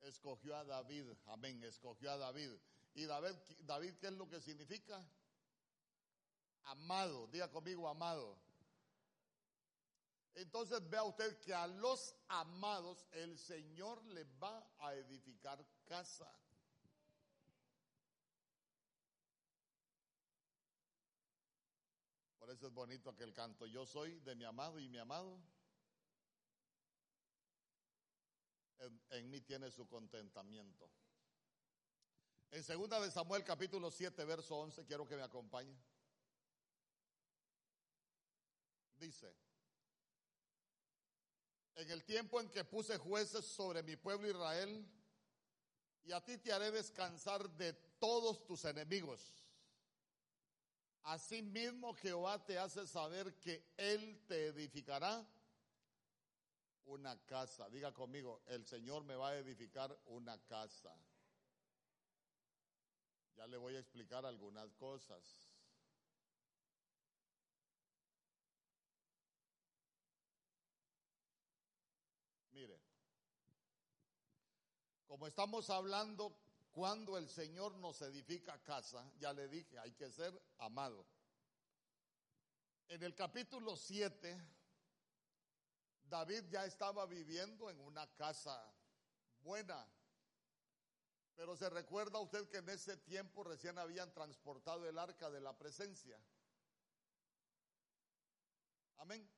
Escogió a David, amén, escogió a David. ¿Y David, David qué es lo que significa? Amado, diga conmigo amado. Entonces vea usted que a los amados el Señor le va a edificar casa. Por eso es bonito aquel canto. Yo soy de mi amado y mi amado en, en mí tiene su contentamiento. En segunda de Samuel capítulo 7 verso 11 quiero que me acompañe. Dice, en el tiempo en que puse jueces sobre mi pueblo Israel, y a ti te haré descansar de todos tus enemigos. Asimismo Jehová te hace saber que Él te edificará una casa. Diga conmigo, el Señor me va a edificar una casa. Ya le voy a explicar algunas cosas. Mire, como estamos hablando cuando el Señor nos edifica casa, ya le dije, hay que ser amado. En el capítulo 7, David ya estaba viviendo en una casa buena. Pero se recuerda usted que en ese tiempo recién habían transportado el arca de la presencia. Amén.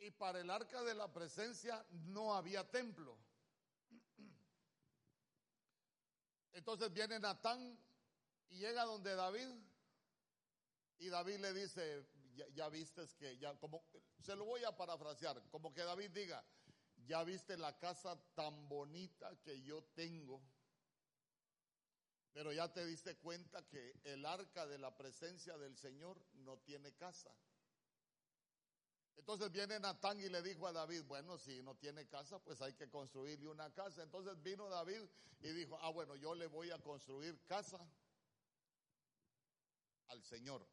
Y para el arca de la presencia no había templo. Entonces viene Natán y llega donde David y David le dice, ya, ya viste que ya, como, se lo voy a parafrasear, como que David diga, ya viste la casa tan bonita que yo tengo, pero ya te diste cuenta que el arca de la presencia del Señor no tiene casa. Entonces viene Natán y le dijo a David, bueno, si no tiene casa, pues hay que construirle una casa. Entonces vino David y dijo, ah, bueno, yo le voy a construir casa al Señor.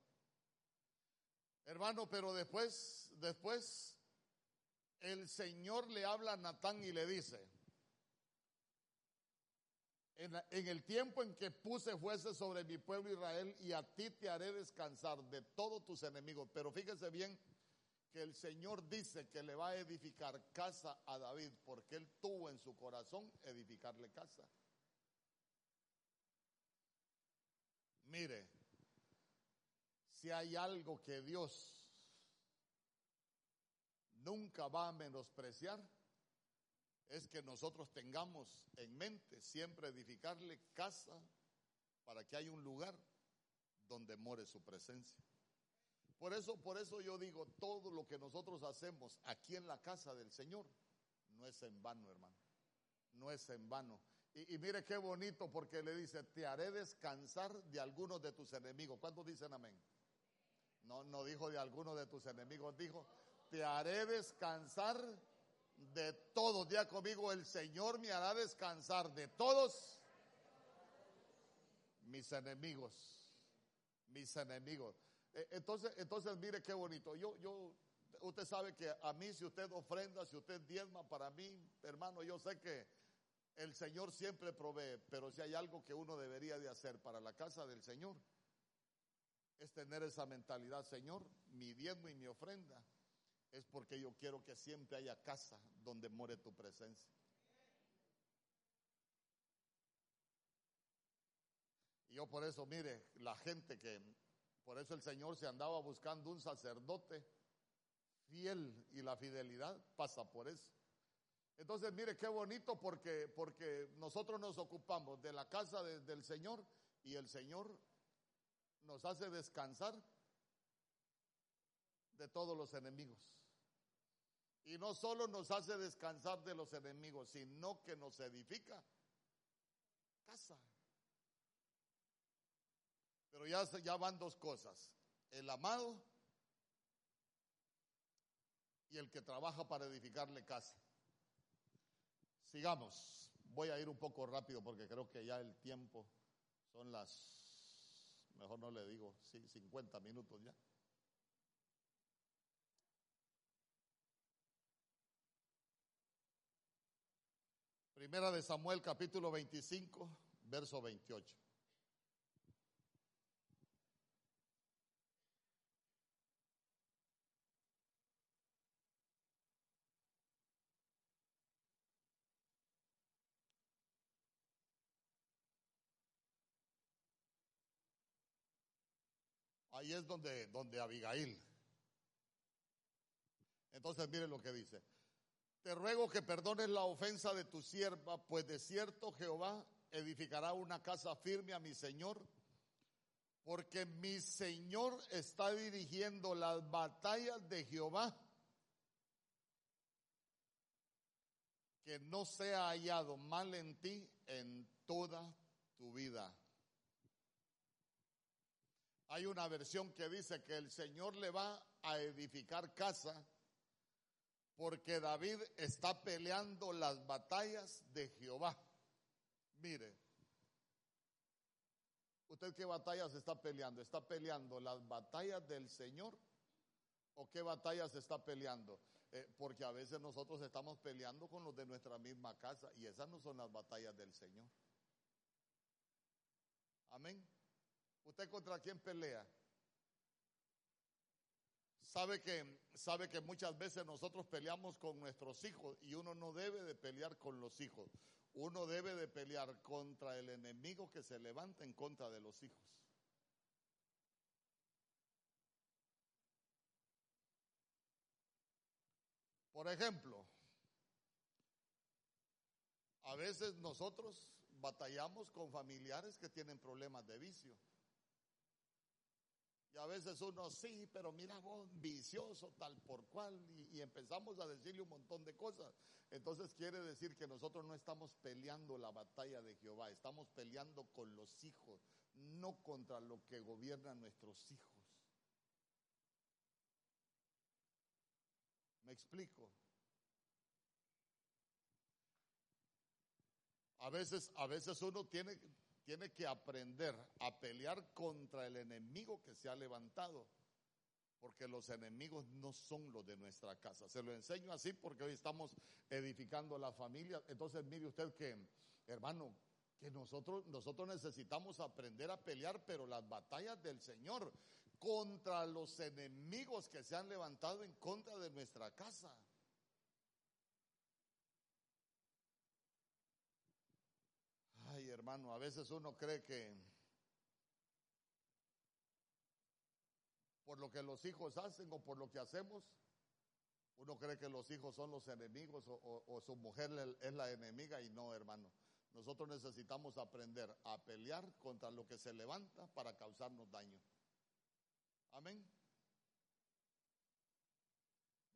Hermano, pero después, después, el Señor le habla a Natán y le dice, en, el tiempo en que puse jueces sobre mi pueblo Israel y a ti te haré descansar de todos tus enemigos. Pero fíjese bien que el Señor dice que le va a edificar casa a David porque él tuvo en su corazón edificarle casa. Mire, si hay algo que Dios nunca va a menospreciar, es que nosotros tengamos en mente siempre edificarle casa para que haya un lugar donde more su presencia. Por eso, por eso yo digo, todo lo que nosotros hacemos aquí en la casa del Señor no es en vano, hermano. No es en vano. Y, mire qué bonito porque le dice, te haré descansar de algunos de tus enemigos. ¿Cuántos dicen amén? No, no dijo de algunos de tus enemigos, dijo, te haré descansar de todos. Ya conmigo, el Señor me hará descansar de todos mis enemigos. Mis enemigos. E, entonces, entonces mire qué bonito. Yo, yo, usted sabe que a mí si usted ofrenda, si usted diezma, para mí, hermano, yo sé que el Señor siempre provee, pero si hay algo que uno debería de hacer para la casa del Señor, es tener esa mentalidad, Señor, mi diezmo y mi ofrenda es porque yo quiero que siempre haya casa donde more tu presencia. Y yo por eso, mire, la gente que, por eso el Señor se andaba buscando un sacerdote fiel y la fidelidad pasa por eso. Entonces, mire qué bonito porque, porque nosotros nos ocupamos de la casa del Señor y el Señor nos hace descansar de todos los enemigos. Y no solo nos hace descansar de los enemigos, sino que nos edifica casa. Pero ya, van dos cosas, el amado y el que trabaja para edificarle casa. Sigamos, voy a ir un poco rápido porque creo que ya el tiempo son las mejor no le digo, sí, 50 minutos ya. Primera de Samuel capítulo 25, verso 28. Ahí es donde, donde Abigail. Entonces mire lo que dice. Te ruego que perdones la ofensa de tu sierva, pues de cierto Jehová edificará una casa firme a mi Señor, porque mi Señor está dirigiendo las batallas de Jehová. Que no sea hallado mal en ti en toda tu vida. Hay una versión que dice que el Señor le va a edificar casa porque David está peleando las batallas de Jehová. Mire, ¿usted qué batallas está peleando? ¿Está peleando las batallas del Señor? ¿O qué batallas está peleando? Eh, porque a veces nosotros estamos peleando con los de nuestra misma casa y esas no son las batallas del Señor. Amén. ¿Usted contra quién pelea? Sabe que, sabe que muchas veces nosotros peleamos con nuestros hijos y uno no debe de pelear con los hijos. Uno debe de pelear contra el enemigo que se levanta en contra de los hijos. Por ejemplo, a veces nosotros batallamos con familiares que tienen problemas de vicio. Y a veces uno sí, pero mira vos, vicioso tal por cual, y, empezamos a decirle un montón de cosas. Entonces quiere decir que nosotros no estamos peleando la batalla de Jehová, estamos peleando con los hijos, no contra lo que gobiernan nuestros hijos. ¿Me explico? A veces, a veces uno tiene, tiene que aprender a pelear contra el enemigo que se ha levantado, porque los enemigos no son los de nuestra casa. Se lo enseño así porque hoy estamos edificando la familia. Entonces, mire usted que, hermano, que nosotros, nosotros necesitamos aprender a pelear, pero las batallas del Señor contra los enemigos que se han levantado en contra de nuestra casa. Ay, hermano, a veces uno cree que por lo que los hijos hacen o por lo que hacemos, uno cree que los hijos son los enemigos o, su mujer es la enemiga y no, hermano. Nosotros necesitamos aprender a pelear contra lo que se levanta para causarnos daño. Amén.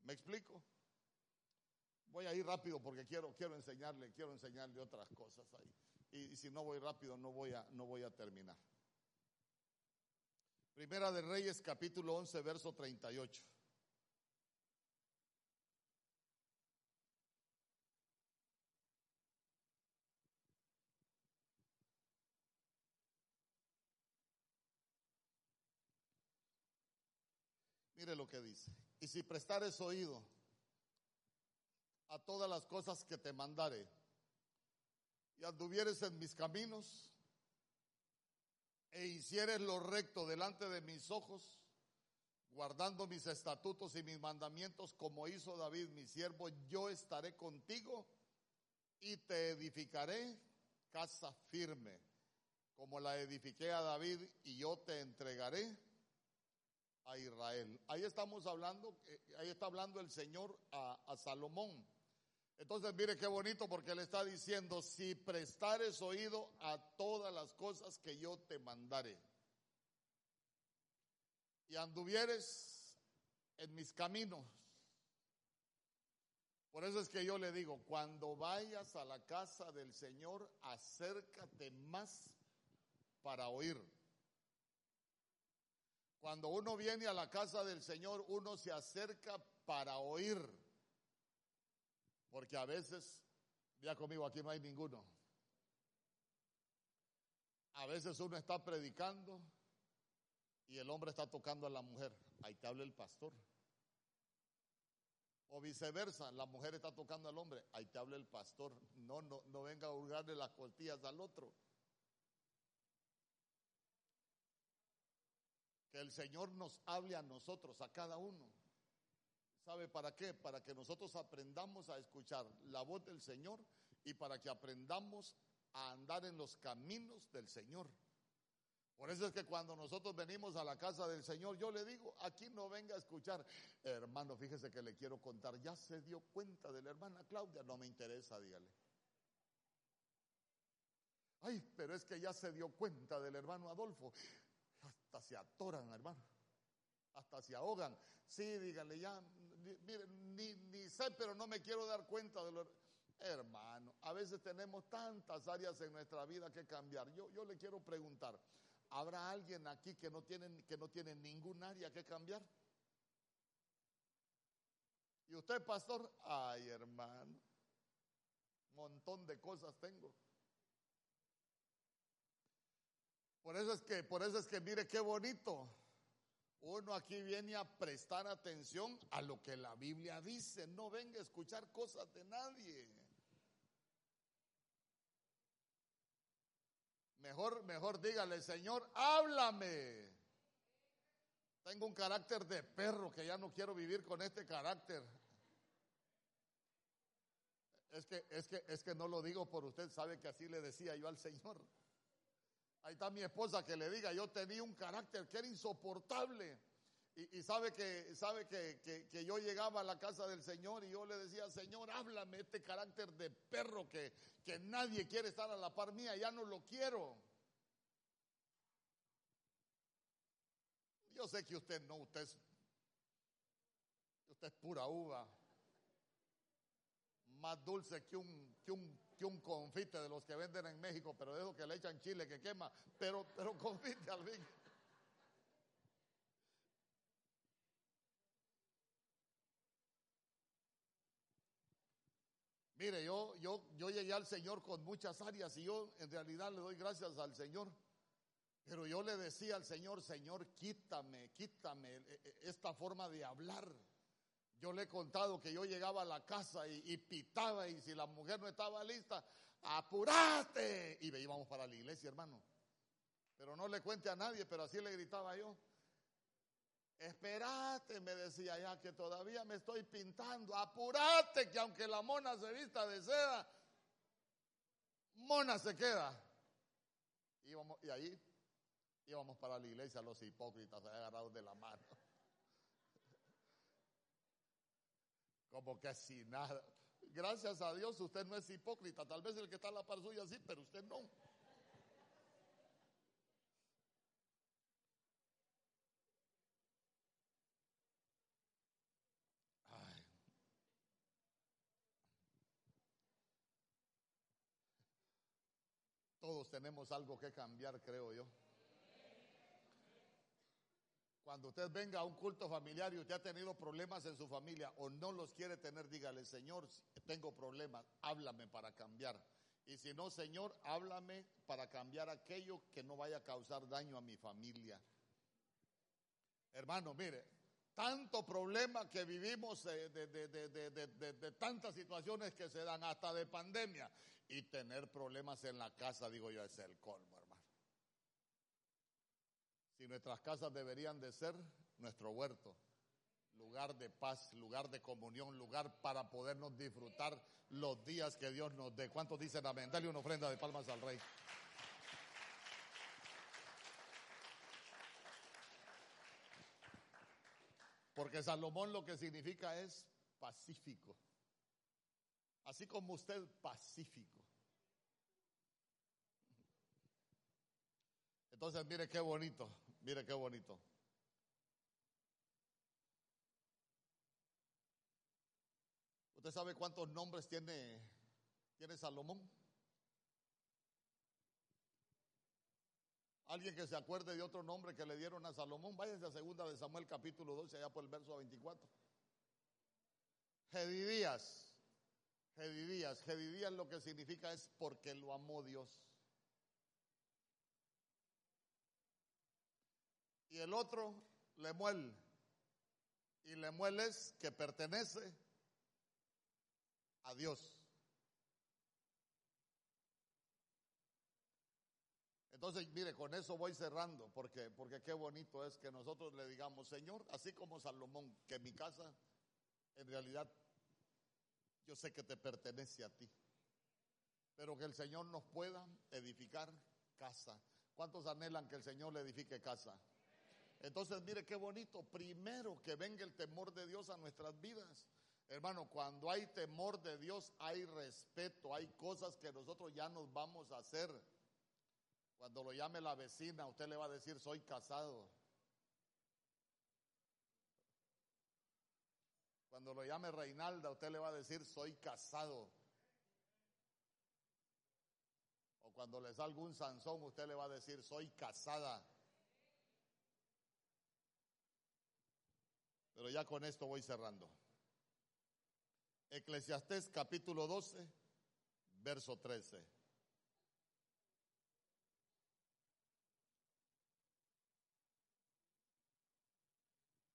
¿Me explico? Voy a ir rápido porque quiero, quiero enseñarle, quiero enseñarle otras cosas ahí y, si no voy rápido no voy a, no voy a terminar. Primera de Reyes capítulo 11 verso 38. Mire lo que dice. Y si prestares oído a todas las cosas que te mandare, y anduvieres en mis caminos e hicieres lo recto delante de mis ojos, guardando mis estatutos y mis mandamientos como hizo David mi siervo, yo estaré contigo y te edificaré casa firme, como la edifiqué a David y yo te entregaré a Israel. Ahí estamos hablando, eh, ahí está hablando el Señor a, a Salomón. Entonces mire qué bonito porque le está diciendo, si prestares oído a todas las cosas que yo te mandaré y anduvieres en mis caminos. Por eso es que yo le digo, cuando vayas a la casa del Señor, acércate más para oír. Cuando uno viene a la casa del Señor, uno se acerca para oír. Porque a veces, ya conmigo, aquí no hay ninguno. A veces uno está predicando y el hombre está tocando a la mujer. Ahí te habla el pastor. O viceversa, la mujer está tocando al hombre. Ahí te habla el pastor. No, no, no venga a hurgarle las costillas al otro. Que el Señor nos hable a nosotros, a cada uno. ¿Sabe para qué? Para que nosotros aprendamos a escuchar la voz del Señor y para que aprendamos a andar en los caminos del Señor. Por eso es que cuando nosotros venimos a la casa del Señor, yo le digo, aquí no venga a escuchar, hermano, fíjese que le quiero contar, ya se dio cuenta de la hermana Claudia, no me interesa, dígale. Ay, pero es que ya se dio cuenta del hermano Adolfo, hasta se atoran, hermano, hasta se ahogan. Sí, dígale, ya, ni, ni, sé, pero no me quiero dar cuenta de lo... Hermano, a veces tenemos tantas áreas en nuestra vida que cambiar. Yo, yo le quiero preguntar, ¿habrá alguien aquí que no, tiene, que no tiene ningún área que cambiar? ¿Y usted, pastor? Ay, hermano, montón de cosas tengo. Por eso es que, por eso es que mire qué bonito Uno aquí viene a prestar atención a lo que la Biblia dice, no venga a escuchar cosas de nadie. Mejor, mejor dígale, Señor, háblame. Tengo un carácter de perro que ya no quiero vivir con este carácter. Es que, es que, es que no lo digo por usted, sabe que así le decía yo al Señor. Ahí está mi esposa que le diga, yo tenía un carácter que era insoportable. Y, sabe, que, sabe que, que, yo llegaba a la casa del Señor y yo le decía, Señor, háblame este carácter de perro que, que nadie quiere estar a la par mía, ya no lo quiero. Yo sé que usted no, usted es, usted es pura uva más dulce que un, que un, un confite de los que venden en México, pero de esos que le echan chile que quema, pero, pero confite al fin. Mire, yo, yo, yo llegué al Señor con muchas áreas y yo en realidad le doy gracias al Señor. Pero yo le decía al Señor, Señor, quítame, quítame e, e, esta forma de hablar. Yo le he contado que yo llegaba a la casa y, pitaba y si la mujer no estaba lista, apurate. Y íbamos para la iglesia, hermano. Pero no le cuente a nadie, pero así le gritaba yo. Espérate, me decía ya que todavía me estoy pintando. Apurate, que aunque la mona se vista de seda, mona se queda. y ahí íbamos para la iglesia los hipócritas agarrados de la mano. Como que así nada. Gracias a Dios usted no es hipócrita. Tal vez el que está a la par suya sí, pero usted no. Todos tenemos algo que cambiar, creo yo. Cuando usted venga a un culto familiar y usted ha tenido problemas en su familia o no los quiere tener, dígale, Señor, tengo problemas, háblame para cambiar. Y si no, Señor, háblame para cambiar aquello que no vaya a causar daño a mi familia. Hermano, mire, tanto problema que vivimos de, de, tantas situaciones que se dan, hasta de pandemia, y tener problemas en la casa, digo yo, es el colmo, si nuestras casas deberían de ser nuestro huerto, lugar de paz, lugar de comunión, lugar para podernos disfrutar los días que Dios nos dé. ¿Cuántos dicen amén? Dale una ofrenda de palmas al rey. Porque Salomón lo que significa es pacífico. Así como usted pacífico. Entonces, mire qué bonito. Mire qué bonito. ¿Usted sabe cuántos nombres tiene, tiene Salomón? Alguien que se acuerde de otro nombre que le dieron a Salomón, váyanse a segunda de Samuel capítulo 12, allá por el verso 24. Gedidías. Gedidías. Gedidías lo que significa es porque lo amó Dios. Y el otro Lemuel. Y Lemuel es que pertenece a Dios. Entonces, mire, con eso voy cerrando, porque, porque qué bonito es que nosotros le digamos, Señor, así como Salomón, que mi casa, en realidad, yo sé que te pertenece a ti, pero que el Señor nos pueda edificar casa. ¿Cuántos anhelan que el Señor le edifique casa? Entonces, mire qué bonito. Primero que venga el temor de Dios a nuestras vidas. Hermano, cuando hay temor de Dios, hay respeto, hay cosas que nosotros ya nos vamos a hacer. Cuando lo llame la vecina, usted le va a decir, soy casado. Cuando lo llame Reinalda, usted le va a decir, soy casado. O cuando le salga un Sansón, usted le va a decir, soy casada. Pero ya con esto voy cerrando. Eclesiastés capítulo 12, verso 13.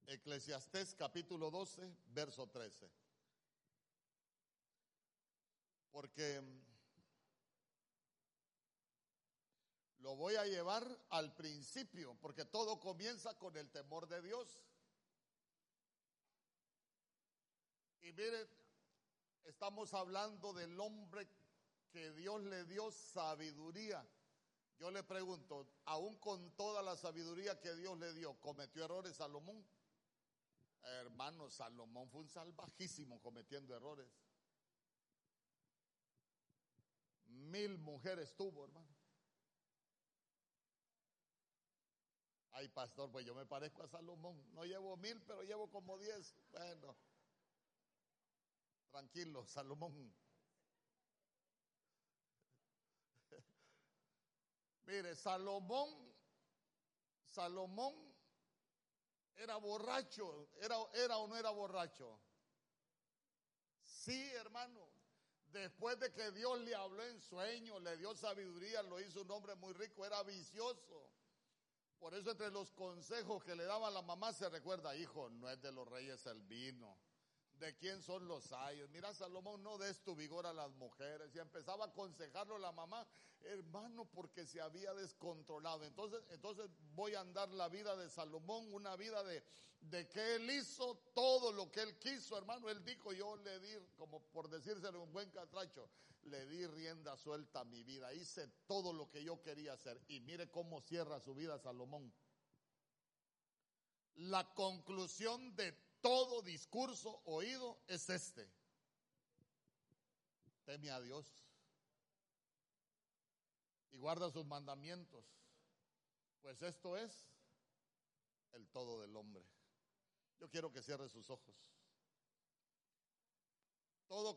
Eclesiastés capítulo 12, verso 13. Porque lo voy a llevar al principio, porque todo comienza con el temor de Dios. Y miren, estamos hablando del hombre que Dios le dio sabiduría. Yo le pregunto, aún con toda la sabiduría que Dios le dio, ¿cometió errores Salomón? Hermano, Salomón fue un salvajísimo cometiendo errores. Mil mujeres tuvo, hermano. Ay, pastor, pues yo me parezco a Salomón. No llevo mil, pero llevo como diez. Bueno, tranquilo, Salomón. Mire, Salomón, Salomón era borracho, era, era o no era borracho. Sí, hermano. Después de que Dios le habló en sueño, le dio sabiduría, lo hizo un hombre muy rico, era vicioso. Por eso entre los consejos que le daba la mamá se recuerda, hijo, no es de los reyes el vino. ¿De quién son los ayos? Mira, Salomón, no des tu vigor a las mujeres. Y empezaba a aconsejarlo la mamá, hermano, porque se había descontrolado. Entonces, entonces voy a andar la vida de Salomón, una vida de, de que él hizo todo lo que él quiso, hermano. Él dijo, yo le di, como por decírselo un buen catracho, le di rienda suelta a mi vida. Hice todo lo que yo quería hacer. Y mire cómo cierra su vida Salomón. La conclusión de todo discurso oído es este. Teme a Dios y guarda sus mandamientos, pues esto es el todo del hombre. Yo quiero que cierre sus ojos. Todo